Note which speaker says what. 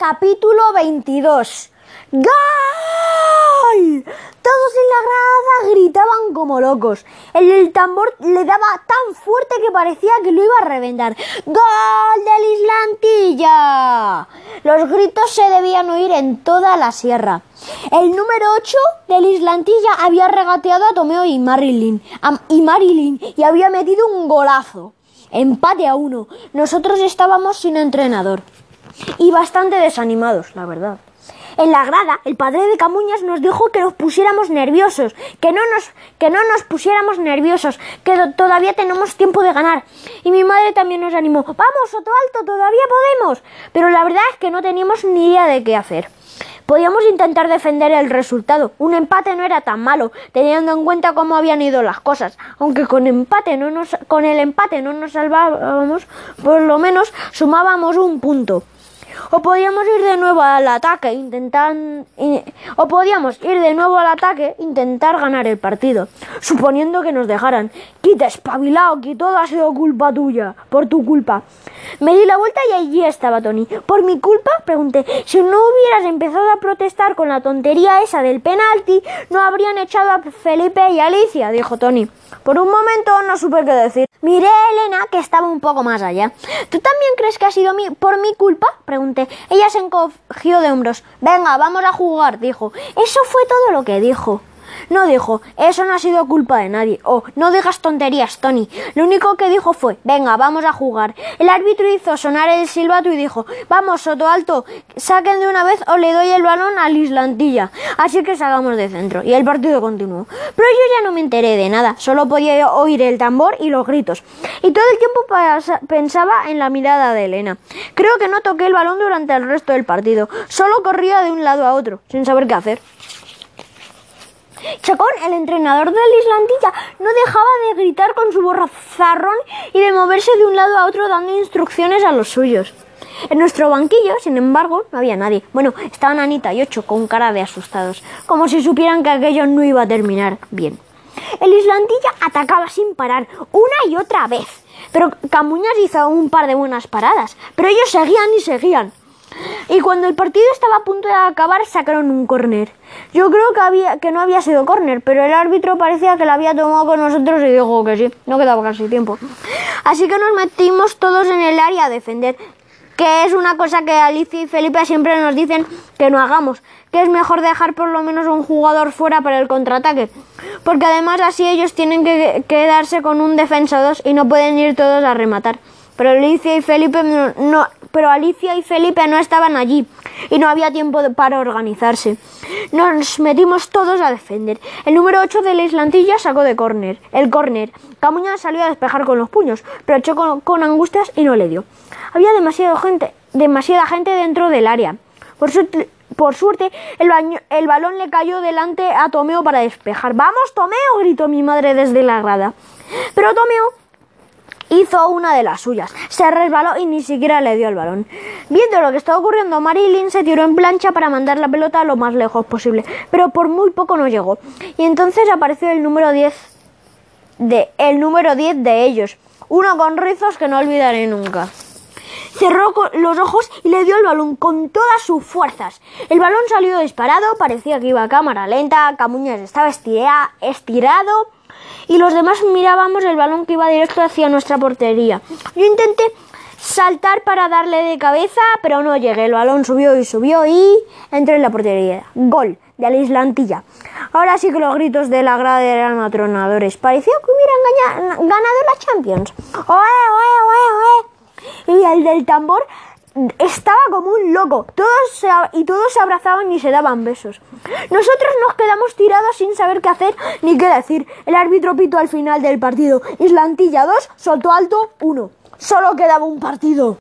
Speaker 1: Capítulo 22. ¡Gol! Todos en la grada gritaban como locos. El, tambor le daba tan fuerte que parecía que lo iba a reventar. ¡Gol del Islantilla! Los gritos se debían oír en toda la sierra. El número 8 del Islantilla había regateado a Tomeo y Marilyn, y Marilyn y había metido un golazo. Empate a uno. Nosotros estábamos sin entrenador y bastante desanimados, la verdad. En la grada, el padre de Camuñas nos dijo que nos pusiéramos nerviosos, que no nos, que no nos pusiéramos nerviosos, que todavía tenemos tiempo de ganar. Y mi madre también nos animó, vamos, Soto Alto, todavía podemos. Pero la verdad es que no teníamos ni idea de qué hacer. Podíamos intentar defender el resultado. Un empate no era tan malo, teniendo en cuenta cómo habían ido las cosas. Aunque con empate no nos, con el empate no nos salvábamos, por lo menos sumábamos un punto. O podíamos ir de nuevo al ataque, intentar o podíamos ir de nuevo al ataque, intentar ganar el partido, suponiendo que nos dejaran. Quita espabilado, que todo ha sido culpa tuya, por tu culpa. Me di la vuelta y allí estaba Tony. ¿Por mi culpa? Pregunté. Si no hubieras empezado a protestar con la tontería esa del penalti, no habrían echado a Felipe y Alicia, dijo Tony. Por un momento no supe qué decir. Miré a Elena, que estaba un poco más allá. ¿Tú también crees que ha sido mi- por mi culpa? Pregunté. Ella se encogió de hombros. Venga, vamos a jugar, dijo. Eso fue todo lo que dijo. No dijo, eso no ha sido culpa de nadie. O, no digas tonterías, Tony. Lo único que dijo fue, venga, vamos a jugar. El árbitro hizo sonar el silbato y dijo, vamos, Soto Alto, saquen de una vez o le doy el balón al Islantilla. Así que salgamos de centro. Y el partido continuó. Pero yo ya no me enteré de nada. Solo podía oír el tambor y los gritos. Y todo el tiempo pensaba en la mirada de Elena. Creo que no toqué el balón durante el resto del partido. Solo corría de un lado a otro, sin saber qué hacer. Chacón, el entrenador del Islandilla, no dejaba de gritar con su borrazarrón y de moverse de un lado a otro dando instrucciones a los suyos. En nuestro banquillo, sin embargo, no había nadie. Bueno, estaban Anita y Ocho con cara de asustados, como si supieran que aquello no iba a terminar bien. El Islandilla atacaba sin parar, una y otra vez. Pero Camuñas hizo un par de buenas paradas, pero ellos seguían y seguían. Y cuando el partido estaba a punto de acabar, sacaron un córner. Yo creo que, había, que no había sido córner, pero el árbitro parecía que lo había tomado con nosotros y dijo que sí, no quedaba casi tiempo. Así que nos metimos todos en el área a defender, que es una cosa que Alicia y Felipe siempre nos dicen que no hagamos, que es mejor dejar por lo menos un jugador fuera para el contraataque, porque además así ellos tienen que quedarse con un defensa 2 y no pueden ir todos a rematar. Pero Alicia y Felipe no- pero Alicia y Felipe no estaban allí y no había tiempo para organizarse. Nos metimos todos a defender. El número 8 de la Islantilla sacó de córner, el córner. Camuña salió a despejar con los puños, pero echó con, angustias y no le dio. Había demasiada gente, demasiada gente dentro del área. Por suerte, por suerte el, el balón le cayó delante a Tomeo para despejar. ¡Vamos, Tomeo! gritó mi madre desde la grada. Pero Tomeo hizo una de las suyas. Se resbaló y ni siquiera le dio el balón. Viendo lo que estaba ocurriendo, Marilyn se tiró en plancha para mandar la pelota lo más lejos posible, pero por muy poco no llegó. Y entonces apareció el número 10 de el número 10 de ellos, uno con rizos que no olvidaré nunca. Cerró los ojos y le dio el balón con todas sus fuerzas. El balón salió disparado, parecía que iba a cámara lenta, Camuñas estaba estira- estirado y los demás mirábamos el balón que iba directo hacia nuestra portería. Yo intenté saltar para darle de cabeza, pero no llegué. El balón subió y subió y entré en la portería. Gol de la Islantilla. Ahora sí que los gritos de la grada eran atronadores. Parecía que hubieran ganado la Champions. ¡Oe, oe, oe, oe! Y el del tambor estaba como un loco. Todos se, y todos se abrazaban y se daban besos. Nosotros nos quedamos tirados sin saber qué hacer ni qué decir. El árbitro pitó al final del partido. Islantilla 2, Soto Alto 1. Solo quedaba un partido.